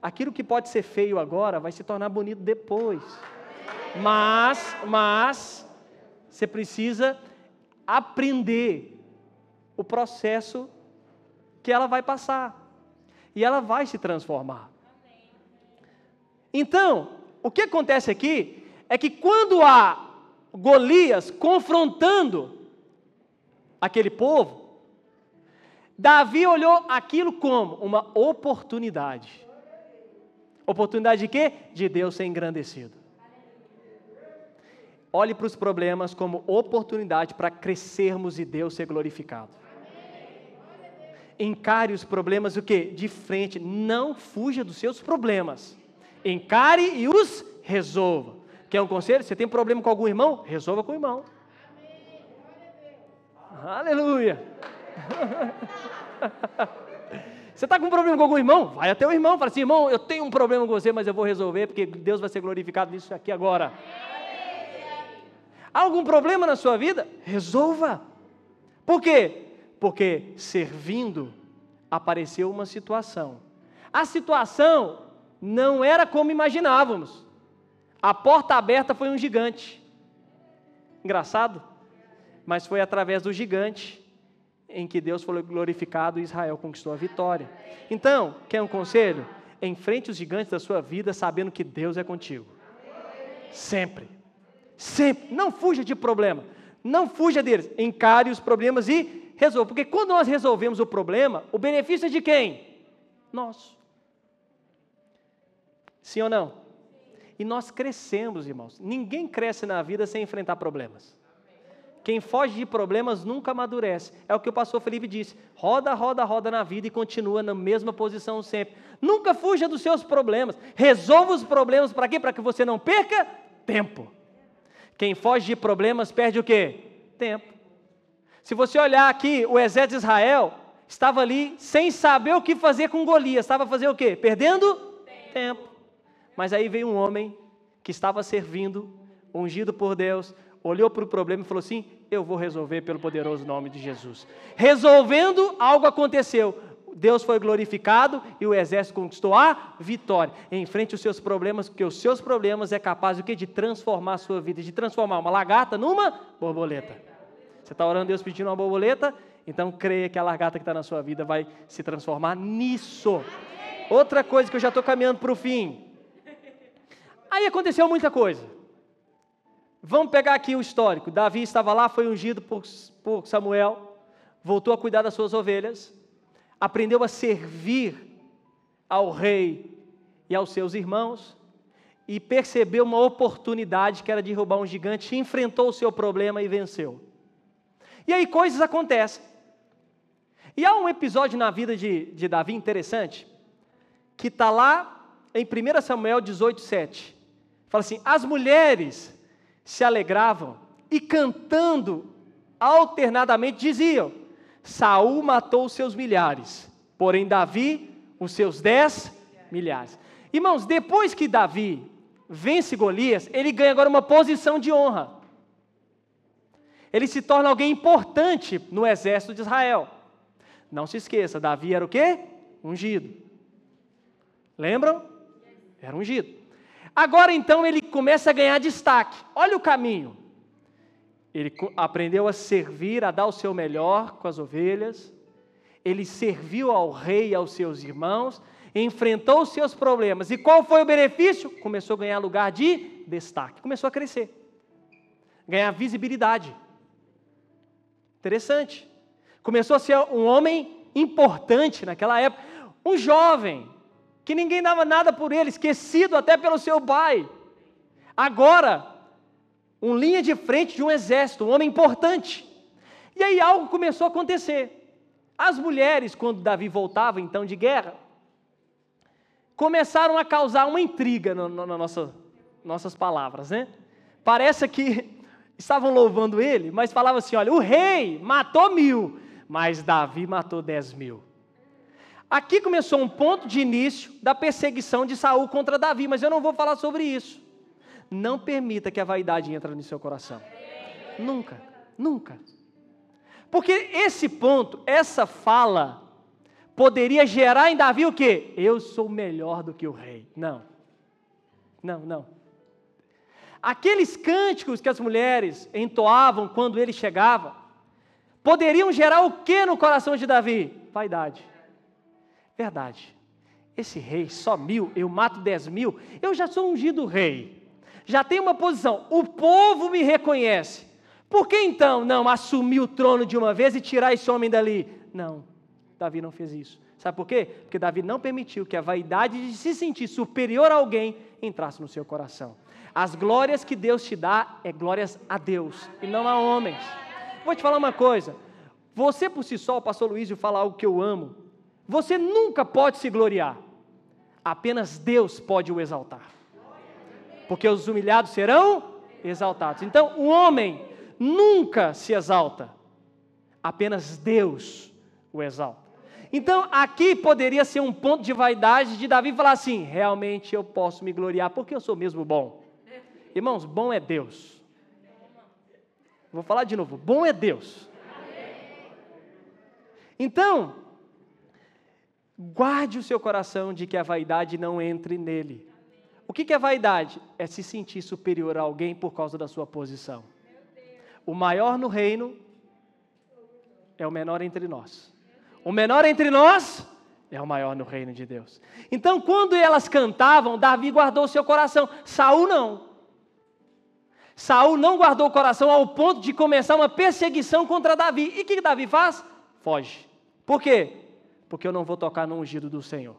Aquilo que pode ser feio agora vai se tornar bonito depois. Mas, mas, você precisa aprender o processo que ela vai passar. E ela vai se transformar. Então, o que acontece aqui é que quando há Golias confrontando aquele povo, Davi olhou aquilo como uma oportunidade. Oportunidade de quê? De Deus ser engrandecido. olhe para os problemas como oportunidade para crescermos e Deus ser glorificado. Encare os problemas o quê? De frente, não fuja dos seus problemas. Encare e os resolva. Quer um conselho? Você tem problema com algum irmão? Resolva com o irmão. Aleluia! Você está com um problema com algum irmão? Vai até o irmão, fala assim, irmão, eu tenho um problema com você, mas eu vou resolver, porque Deus vai ser glorificado nisso aqui agora. Algum problema na sua vida? Resolva. Por quê? Porque servindo apareceu uma situação. A situação não era como imaginávamos. A porta aberta foi um gigante. Engraçado, mas foi através do gigante em que Deus foi glorificado e Israel conquistou a vitória. Então, quer um conselho? Enfrente os gigantes da sua vida sabendo que Deus é contigo. Sempre. Sempre. Não fuja de problema. Não fuja deles. Encare os problemas e resolva. Porque quando nós resolvemos o problema, o benefício é de quem? Nós. Sim ou não? E nós crescemos, irmãos. Ninguém cresce na vida sem enfrentar problemas. Quem foge de problemas nunca amadurece. É o que o pastor Felipe disse. Roda, roda, roda na vida e continua na mesma posição sempre. Nunca fuja dos seus problemas. Resolva os problemas para quê? Para que você não perca tempo. Quem foge de problemas perde o quê? Tempo. Se você olhar aqui, o exército de Israel estava ali sem saber o que fazer com Golias. Estava fazendo o quê? Perdendo tempo. tempo. Mas aí veio um homem que estava servindo, ungido por Deus, olhou para o problema e falou assim: Eu vou resolver pelo poderoso nome de Jesus. Resolvendo, algo aconteceu. Deus foi glorificado e o exército conquistou a vitória. Enfrente os seus problemas, porque os seus problemas é capaz o quê? de transformar a sua vida, de transformar uma lagarta numa borboleta. Você está orando a Deus pedindo uma borboleta? Então creia que a lagarta que está na sua vida vai se transformar nisso. Outra coisa que eu já estou caminhando para o fim. Aí aconteceu muita coisa. Vamos pegar aqui o histórico. Davi estava lá, foi ungido por, por Samuel, voltou a cuidar das suas ovelhas, aprendeu a servir ao rei e aos seus irmãos, e percebeu uma oportunidade que era derrubar um gigante, enfrentou o seu problema e venceu. E aí coisas acontecem. E há um episódio na vida de, de Davi interessante, que está lá em 1 Samuel 18, 7. Fala assim: as mulheres se alegravam e cantando alternadamente diziam: Saul matou os seus milhares, porém Davi os seus dez milhares. Irmãos, depois que Davi vence Golias, ele ganha agora uma posição de honra. Ele se torna alguém importante no exército de Israel. Não se esqueça, Davi era o quê? Ungido. Lembram? Era ungido. Agora então ele começa a ganhar destaque. Olha o caminho. Ele aprendeu a servir, a dar o seu melhor com as ovelhas. Ele serviu ao rei e aos seus irmãos, enfrentou os seus problemas. E qual foi o benefício? Começou a ganhar lugar de destaque, começou a crescer, ganhar visibilidade. Interessante. Começou a ser um homem importante naquela época, um jovem, que ninguém dava nada por ele, esquecido até pelo seu pai. Agora, um linha de frente de um exército, um homem importante. E aí algo começou a acontecer. As mulheres, quando Davi voltava então de guerra, começaram a causar uma intriga nas no, no nossa, nossas palavras, né? Parece que estavam louvando ele, mas falavam assim: olha, o rei matou mil, mas Davi matou dez mil. Aqui começou um ponto de início da perseguição de Saul contra Davi, mas eu não vou falar sobre isso. Não permita que a vaidade entre no seu coração. Nunca, nunca. Porque esse ponto, essa fala, poderia gerar em Davi o quê? Eu sou melhor do que o rei. Não. Não, não. Aqueles cânticos que as mulheres entoavam quando ele chegava, poderiam gerar o que no coração de Davi? Vaidade. Verdade. Esse rei, só mil, eu mato dez mil, eu já sou ungido rei. Já tenho uma posição, o povo me reconhece. Por que então não assumir o trono de uma vez e tirar esse homem dali? Não, Davi não fez isso. Sabe por quê? Porque Davi não permitiu que a vaidade de se sentir superior a alguém entrasse no seu coração. As glórias que Deus te dá é glórias a Deus e não a homens. Vou te falar uma coisa. Você por si só, o pastor Luísio fala algo que eu amo. Você nunca pode se gloriar. Apenas Deus pode o exaltar. Porque os humilhados serão exaltados. Então, o homem nunca se exalta. Apenas Deus o exalta. Então, aqui poderia ser um ponto de vaidade de Davi falar assim: realmente eu posso me gloriar, porque eu sou mesmo bom. Irmãos, bom é Deus. Vou falar de novo: bom é Deus. Então, guarde o seu coração de que a vaidade não entre nele. O que é vaidade? É se sentir superior a alguém por causa da sua posição. O maior no reino é o menor entre nós. O menor entre nós é o maior no reino de Deus. Então, quando elas cantavam, Davi guardou seu coração. Saul não. Saul não guardou o coração ao ponto de começar uma perseguição contra Davi. E o que Davi faz? Foge. Por quê? Porque eu não vou tocar no ungido do Senhor.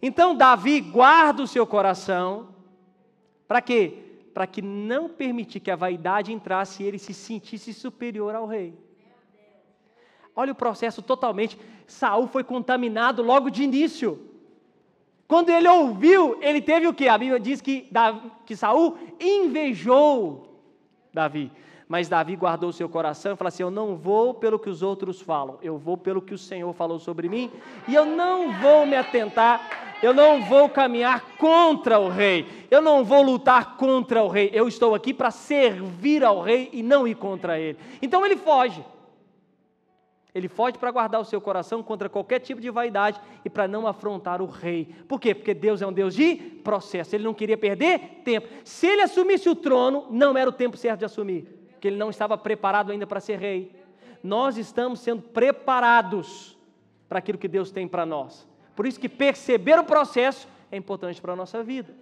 Então Davi guarda o seu coração para quê? Para que não permitir que a vaidade entrasse e ele se sentisse superior ao rei. Olha o processo totalmente. Saul foi contaminado logo de início. Quando ele ouviu, ele teve o que? A Bíblia diz que, que Saul invejou Davi. Mas Davi guardou seu coração e falou assim: Eu não vou pelo que os outros falam, eu vou pelo que o Senhor falou sobre mim, e eu não vou me atentar, eu não vou caminhar contra o rei, eu não vou lutar contra o rei, eu estou aqui para servir ao rei e não ir contra ele. Então ele foge. Ele foge para guardar o seu coração contra qualquer tipo de vaidade e para não afrontar o rei. Por quê? Porque Deus é um Deus de processo. Ele não queria perder tempo. Se ele assumisse o trono, não era o tempo certo de assumir, porque ele não estava preparado ainda para ser rei. Nós estamos sendo preparados para aquilo que Deus tem para nós. Por isso que perceber o processo é importante para a nossa vida.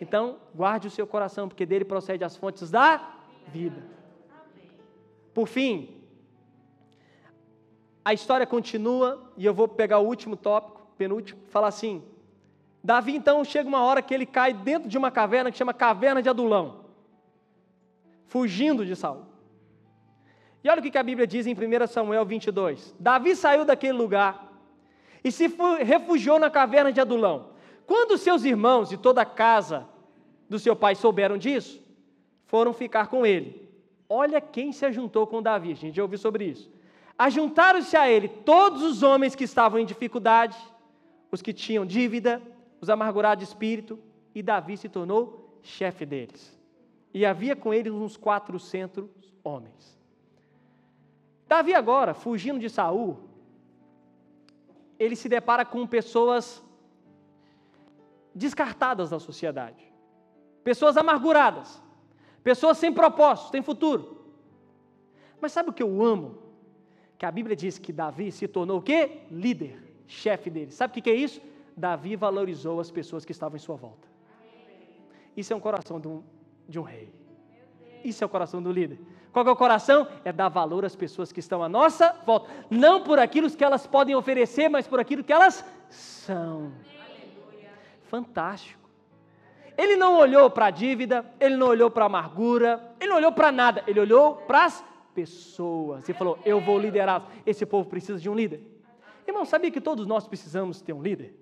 Então, guarde o seu coração, porque dele procede as fontes da vida. Por fim, a história continua e eu vou pegar o último tópico, penúltimo, falar assim: Davi então chega uma hora que ele cai dentro de uma caverna que chama Caverna de Adulão, fugindo de Saul. E olha o que a Bíblia diz em 1 Samuel 22. Davi saiu daquele lugar e se refugiou na caverna de Adulão. Quando seus irmãos e toda a casa do seu pai souberam disso, foram ficar com ele. Olha quem se ajuntou com Davi, a gente já ouviu sobre isso. Ajuntaram-se a ele todos os homens que estavam em dificuldade, os que tinham dívida, os amargurados de espírito, e Davi se tornou chefe deles. E havia com ele uns 400 homens. Davi agora, fugindo de Saul, ele se depara com pessoas descartadas da sociedade. Pessoas amarguradas, pessoas sem propósito, sem futuro. Mas sabe o que eu amo que a Bíblia diz que Davi se tornou o quê? Líder, chefe dele. Sabe o que é isso? Davi valorizou as pessoas que estavam em sua volta. Isso é um coração de um, de um rei. Isso é o coração do líder. Qual é o coração? É dar valor às pessoas que estão à nossa volta. Não por aquilo que elas podem oferecer, mas por aquilo que elas são. Fantástico. Ele não olhou para a dívida, ele não olhou para a amargura, ele não olhou para nada, ele olhou para as pessoas e falou: Eu vou liderar. Esse povo precisa de um líder. Irmão, sabia que todos nós precisamos ter um líder?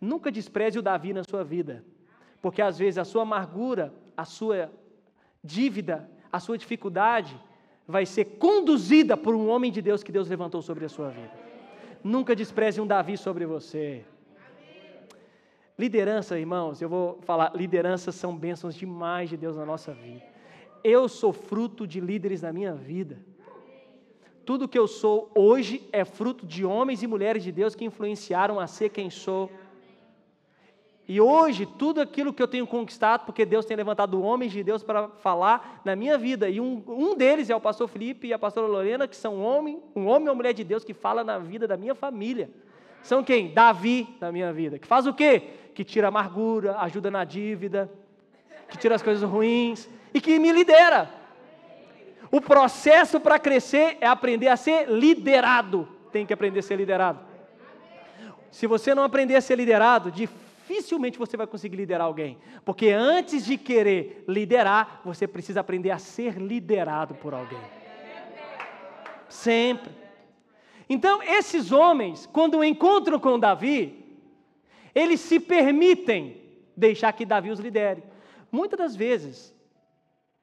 Nunca despreze o Davi na sua vida, porque às vezes a sua amargura, a sua dívida, a sua dificuldade vai ser conduzida por um homem de Deus que Deus levantou sobre a sua vida. Nunca despreze um Davi sobre você. Liderança, irmãos, eu vou falar, lideranças são bênçãos demais de Deus na nossa vida. Eu sou fruto de líderes na minha vida. Tudo que eu sou hoje é fruto de homens e mulheres de Deus que influenciaram a ser quem sou. E hoje, tudo aquilo que eu tenho conquistado, porque Deus tem levantado homens de Deus para falar na minha vida. E um, um deles é o pastor Felipe e a pastora Lorena, que são homem, um homem ou mulher de Deus que fala na vida da minha família. São quem? Davi na minha vida. Que faz o quê? Que tira amargura, ajuda na dívida, que tira as coisas ruins, e que me lidera. O processo para crescer é aprender a ser liderado. Tem que aprender a ser liderado. Se você não aprender a ser liderado, dificilmente você vai conseguir liderar alguém. Porque antes de querer liderar, você precisa aprender a ser liderado por alguém. Sempre. Então, esses homens, quando encontram com Davi, eles se permitem deixar que Davi os lidere. Muitas das vezes,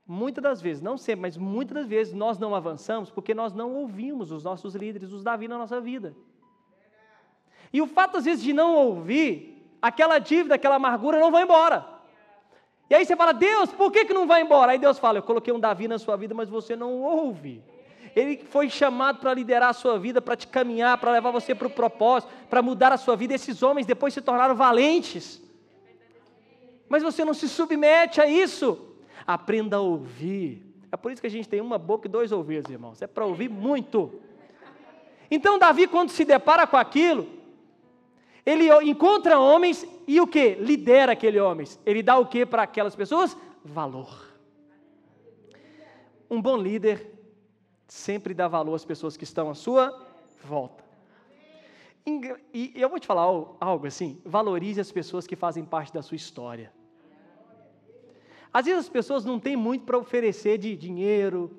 muitas das vezes, não sempre, mas muitas das vezes nós não avançamos porque nós não ouvimos os nossos líderes, os Davi na nossa vida. E o fato, às vezes, de não ouvir, aquela dívida, aquela amargura não vai embora. E aí você fala, Deus, por que, que não vai embora? Aí Deus fala, eu coloquei um Davi na sua vida, mas você não ouve. Ele foi chamado para liderar a sua vida, para te caminhar, para levar você para o propósito, para mudar a sua vida. Esses homens depois se tornaram valentes. Mas você não se submete a isso. Aprenda a ouvir. É por isso que a gente tem uma boca e dois ouvidos, irmãos. É para ouvir muito. Então, Davi, quando se depara com aquilo, ele encontra homens e o que? Lidera aqueles homens. Ele dá o que para aquelas pessoas? Valor. Um bom líder sempre dá valor às pessoas que estão à sua volta. E eu vou te falar algo assim: valorize as pessoas que fazem parte da sua história. Às vezes as pessoas não têm muito para oferecer de dinheiro,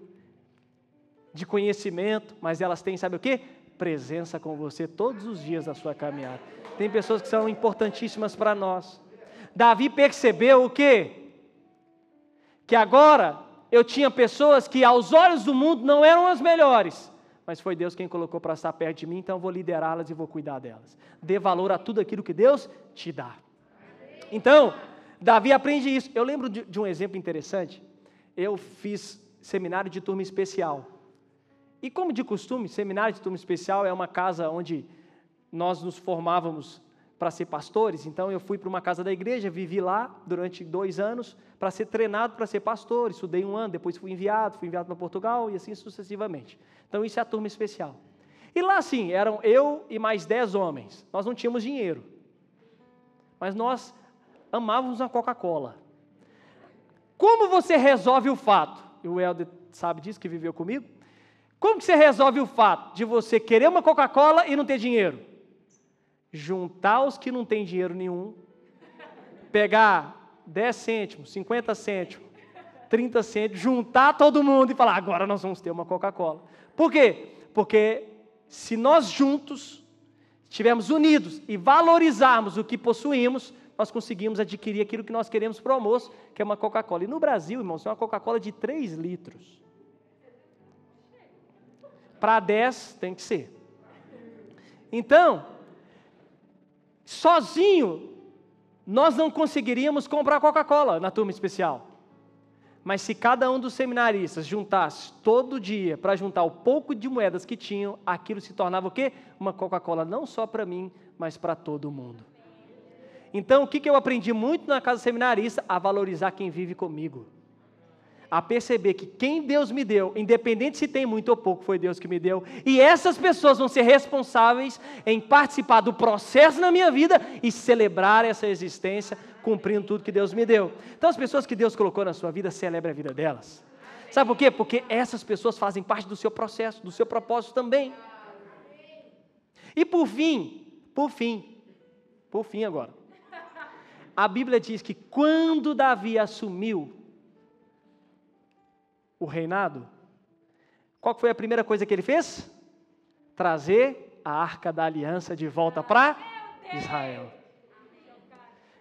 de conhecimento, mas elas têm, sabe o que? Presença com você todos os dias da sua caminhada. Tem pessoas que são importantíssimas para nós. Davi percebeu o quê? Que agora eu tinha pessoas que aos olhos do mundo não eram as melhores, mas foi Deus quem colocou para estar perto de mim, então eu vou liderá-las e vou cuidar delas. Dê valor a tudo aquilo que Deus te dá. Então, Davi aprende isso. Eu lembro de, de um exemplo interessante. Eu fiz seminário de turma especial. E como de costume, seminário de turma especial é uma casa onde nós nos formávamos para ser pastores, então eu fui para uma casa da igreja, vivi lá durante dois anos para ser treinado para ser pastor, estudei um ano, depois fui enviado, fui enviado para Portugal e assim sucessivamente. Então isso é a turma especial. E lá sim, eram eu e mais dez homens. Nós não tínhamos dinheiro, mas nós amávamos a Coca-Cola. Como você resolve o fato? E o Helder sabe disso, que viveu comigo. Como que você resolve o fato de você querer uma Coca-Cola e não ter dinheiro? juntar os que não têm dinheiro nenhum, pegar 10 cêntimos, 50 cêntimos, 30 cêntimos, juntar todo mundo e falar: agora nós vamos ter uma Coca-Cola. Por quê? Porque se nós juntos estivermos unidos e valorizarmos o que possuímos, nós conseguimos adquirir aquilo que nós queremos para o almoço, que é uma Coca-Cola. E no Brasil, irmãos, é uma Coca-Cola de 3 litros. Para 10 tem que ser. Então, Sozinho, nós não conseguiríamos comprar Coca-Cola na turma especial. Mas se cada um dos seminaristas juntasse todo dia para juntar o pouco de moedas que tinham, aquilo se tornava o quê? Uma Coca-Cola não só para mim, mas para todo mundo. Então, o que, que eu aprendi muito na casa seminarista? A valorizar quem vive comigo a perceber que quem Deus me deu, independente se tem muito ou pouco, foi Deus que me deu, e essas pessoas vão ser responsáveis em participar do processo na minha vida e celebrar essa existência, cumprindo tudo que Deus me deu. Então, as pessoas que Deus colocou na sua vida, celebre a vida delas. Sabe por quê? Porque essas pessoas fazem parte do seu processo, do seu propósito também. E por fim, por fim, por fim agora. A Bíblia diz que quando Davi assumiu o reinado, qual foi a primeira coisa que ele fez? Trazer a arca da aliança de volta para Israel.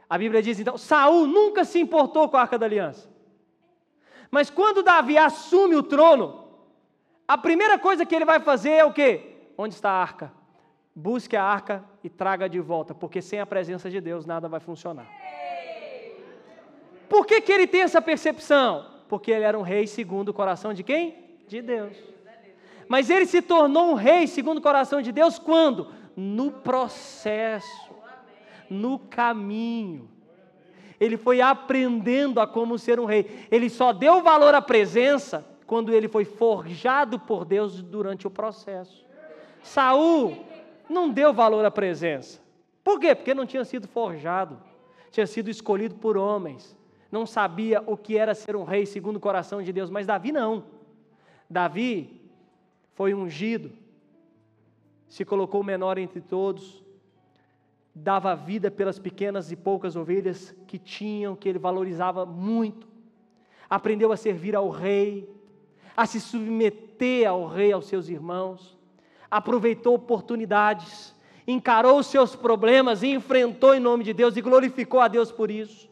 A Bíblia diz então: Saul nunca se importou com a arca da aliança. Mas quando Davi assume o trono, a primeira coisa que ele vai fazer é o quê? Onde está a arca? Busque a arca e traga de volta, porque sem a presença de Deus nada vai funcionar. Por que, que ele tem essa percepção? Porque ele era um rei segundo o coração de quem? De Deus. Mas ele se tornou um rei segundo o coração de Deus quando? No processo, no caminho. Ele foi aprendendo a como ser um rei. Ele só deu valor à presença quando ele foi forjado por Deus durante o processo. Saul não deu valor à presença. Por quê? Porque não tinha sido forjado, tinha sido escolhido por homens não sabia o que era ser um rei segundo o coração de Deus, mas Davi não. Davi foi ungido, se colocou menor entre todos. dava vida pelas pequenas e poucas ovelhas que tinham, que ele valorizava muito. Aprendeu a servir ao rei, a se submeter ao rei, aos seus irmãos. Aproveitou oportunidades, encarou os seus problemas enfrentou em nome de Deus e glorificou a Deus por isso.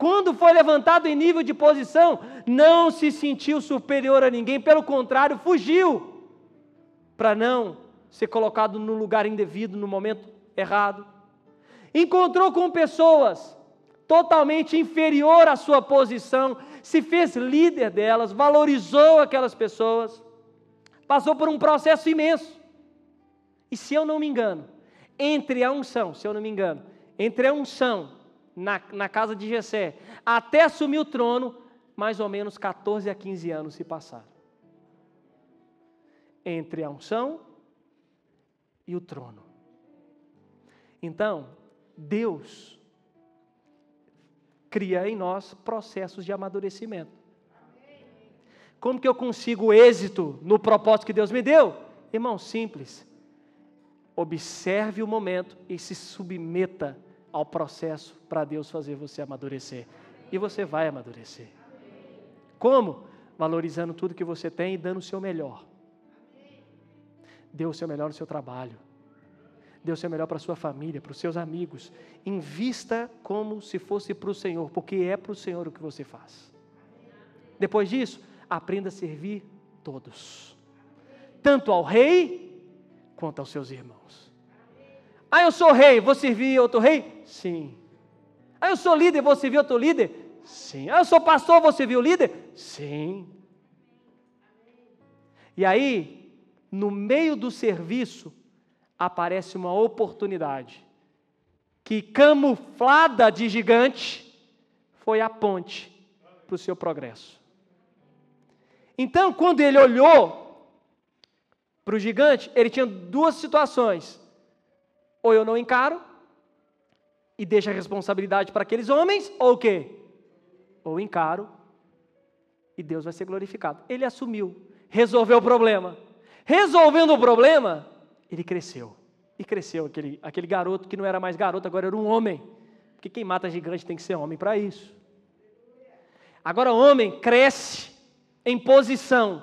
Quando foi levantado em nível de posição, não se sentiu superior a ninguém, pelo contrário, fugiu para não ser colocado no lugar indevido, no momento errado. Encontrou com pessoas totalmente inferior à sua posição, se fez líder delas, valorizou aquelas pessoas, passou por um processo imenso. E se eu não me engano, entre a unção, se eu não me engano, entre a unção na, na casa de Jessé até assumir o trono, mais ou menos 14 a 15 anos se passaram. Entre a unção e o trono. Então, Deus cria em nós processos de amadurecimento. Como que eu consigo êxito no propósito que Deus me deu? Irmão, simples. Observe o momento e se submeta ao processo para Deus fazer você amadurecer. E você vai amadurecer. Como? Valorizando tudo que você tem e dando o seu melhor. Dê o seu melhor no seu trabalho dê o seu melhor para sua família, para os seus amigos. Invista como se fosse para o Senhor, porque é para o Senhor o que você faz. Depois disso, aprenda a servir todos, tanto ao rei quanto aos seus irmãos. Ah, eu sou rei, vou servir outro rei? Sim. Ah, eu sou líder, vou servir outro líder? Sim. Ah, eu sou pastor, vou servir o líder? Sim. E aí, no meio do serviço, aparece uma oportunidade que, camuflada de gigante, foi a ponte para o seu progresso. Então, quando ele olhou para o gigante, ele tinha duas situações: ou eu não encaro e deixo a responsabilidade para aqueles homens, ou o quê? Ou encaro e Deus vai ser glorificado. Ele assumiu, resolveu o problema. Resolvendo o problema, ele cresceu. E cresceu aquele, aquele garoto que não era mais garoto, agora era um homem. Porque quem mata gigante tem que ser homem para isso. Agora, homem cresce em posição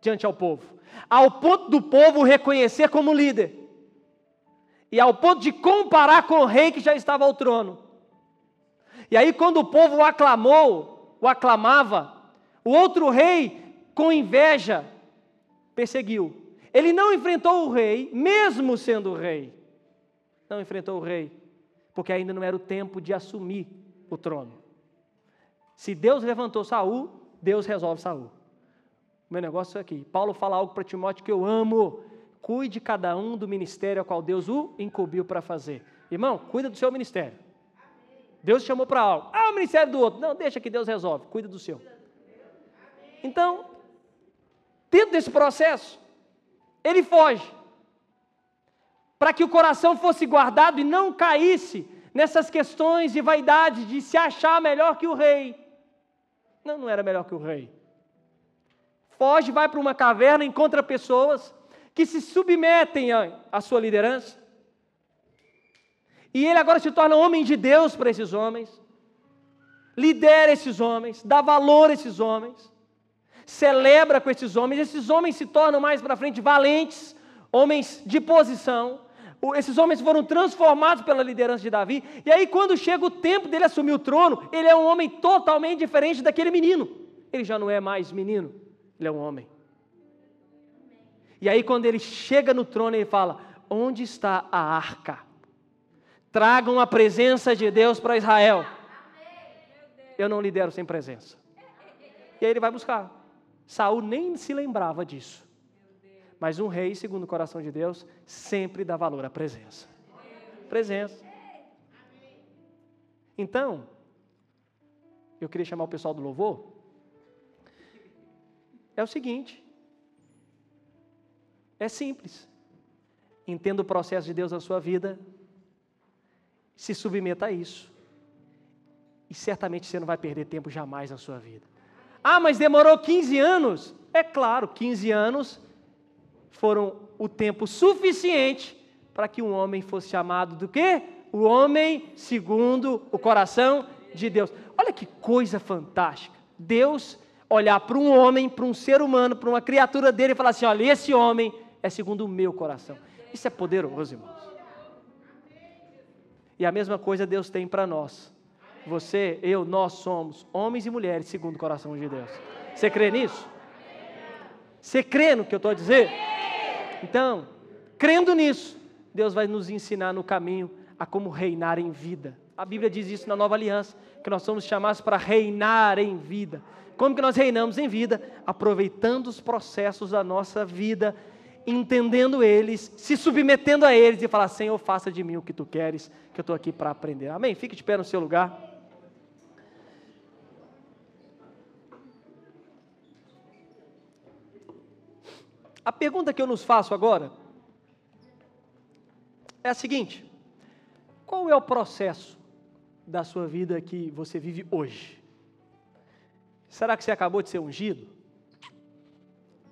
diante ao povo, ao ponto do povo reconhecer como líder, e ao ponto de comparar com o rei que já estava ao trono. E aí, quando o povo o aclamou, o aclamava, o outro rei, com inveja, perseguiu. Ele não enfrentou o rei, mesmo sendo o rei. Não enfrentou o rei, porque ainda não era o tempo de assumir o trono. Se Deus levantou Saul, Deus resolve Saul. O meu negócio é aqui. Paulo fala algo para Timóteo que eu amo. Cuide cada um do ministério ao qual Deus o incumbiu para fazer. Irmão, cuida do seu ministério. Deus te chamou para algo. Ah, o ministério do outro. Não, deixa que Deus resolve. Cuida do seu. Então, dentro desse processo, ele foge. Para que o coração fosse guardado e não caísse nessas questões de vaidade, de se achar melhor que o rei. Não, não era melhor que o rei. Foge, vai para uma caverna, encontra pessoas que se submetem à sua liderança. E ele agora se torna homem de Deus para esses homens. Lidera esses homens, dá valor a esses homens celebra com esses homens, esses homens se tornam mais para frente valentes, homens de posição. Esses homens foram transformados pela liderança de Davi. E aí, quando chega o tempo dele assumir o trono, ele é um homem totalmente diferente daquele menino. Ele já não é mais menino, ele é um homem. E aí, quando ele chega no trono, ele fala: Onde está a arca? Tragam a presença de Deus para Israel. Eu não lidero sem presença. E aí ele vai buscar. Saul nem se lembrava disso. Mas um rei, segundo o coração de Deus, sempre dá valor à presença. Presença. Então, eu queria chamar o pessoal do louvor. É o seguinte: é simples. Entenda o processo de Deus na sua vida, se submeta a isso, e certamente você não vai perder tempo jamais na sua vida. Ah, mas demorou 15 anos. É claro, 15 anos foram o tempo suficiente para que um homem fosse chamado do quê? O homem segundo o coração de Deus. Olha que coisa fantástica. Deus olhar para um homem, para um ser humano, para uma criatura dele e falar assim: olha, esse homem é segundo o meu coração. Isso é poderoso, irmãos. E a mesma coisa Deus tem para nós. Você, eu, nós somos homens e mulheres segundo o coração de Deus. Você crê nisso? Você crê no que eu estou a dizer? Então, crendo nisso, Deus vai nos ensinar no caminho a como reinar em vida. A Bíblia diz isso na nova aliança, que nós somos chamados para reinar em vida. Como que nós reinamos em vida? Aproveitando os processos da nossa vida, entendendo eles, se submetendo a eles e falar: Senhor, faça de mim o que tu queres, que eu estou aqui para aprender. Amém? Fique de pé no seu lugar. A pergunta que eu nos faço agora é a seguinte: qual é o processo da sua vida que você vive hoje? Será que você acabou de ser ungido?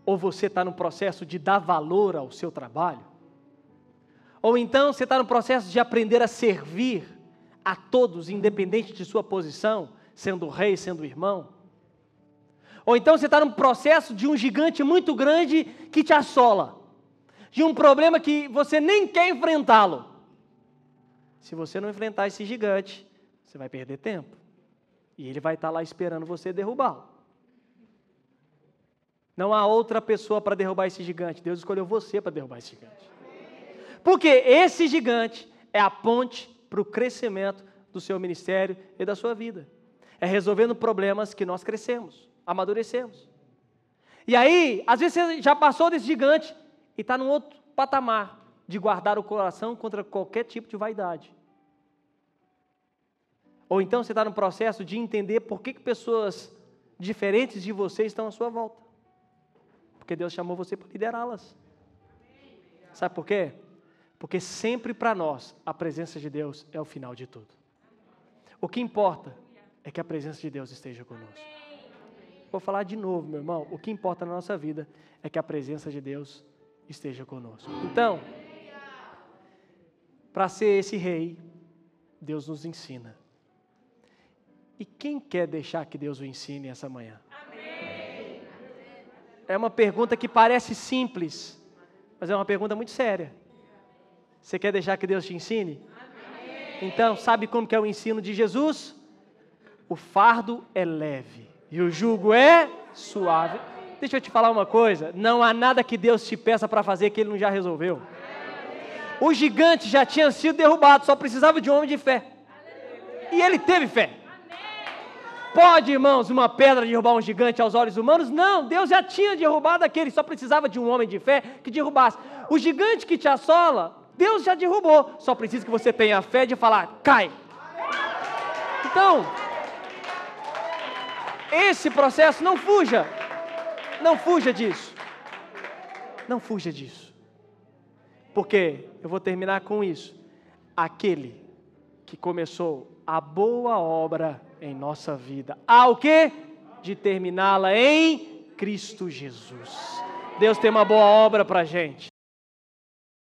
Ou você está no processo de dar valor ao seu trabalho? Ou então você está no processo de aprender a servir a todos, independente de sua posição, sendo rei, sendo irmão? Ou então você está no processo de um gigante muito grande que te assola, de um problema que você nem quer enfrentá-lo. Se você não enfrentar esse gigante, você vai perder tempo. E ele vai estar lá esperando você derrubá-lo. Não há outra pessoa para derrubar esse gigante. Deus escolheu você para derrubar esse gigante. Porque esse gigante é a ponte para o crescimento do seu ministério e da sua vida. É resolvendo problemas que nós crescemos, amadurecemos. E aí, às vezes você já passou desse gigante e está num outro patamar de guardar o coração contra qualquer tipo de vaidade. Ou então você está no processo de entender por que, que pessoas diferentes de você estão à sua volta. Porque Deus chamou você para liderá-las. Sabe por quê? Porque sempre para nós a presença de Deus é o final de tudo. O que importa é que a presença de Deus esteja conosco. Vou falar de novo, meu irmão. O que importa na nossa vida é que a presença de Deus esteja conosco. Então, para ser esse rei, Deus nos ensina. E quem quer deixar que Deus o ensine essa manhã? É uma pergunta que parece simples, mas é uma pergunta muito séria. Você quer deixar que Deus te ensine? Amém. Então, sabe como que é o ensino de Jesus? O fardo é leve e o jugo é suave. Deixa eu te falar uma coisa: não há nada que Deus te peça para fazer que Ele não já resolveu. O gigante já tinha sido derrubado, só precisava de um homem de fé. E ele teve fé. Pode, irmãos, uma pedra derrubar um gigante aos olhos humanos? Não, Deus já tinha derrubado aquele, só precisava de um homem de fé que derrubasse. O gigante que te assola, Deus já derrubou, só precisa que você tenha a fé de falar, cai. Então, esse processo, não fuja, não fuja disso, não fuja disso, porque eu vou terminar com isso. Aquele que começou a boa obra em nossa vida. Há o que? De terminá-la em Cristo Jesus. Deus tem uma boa obra para gente.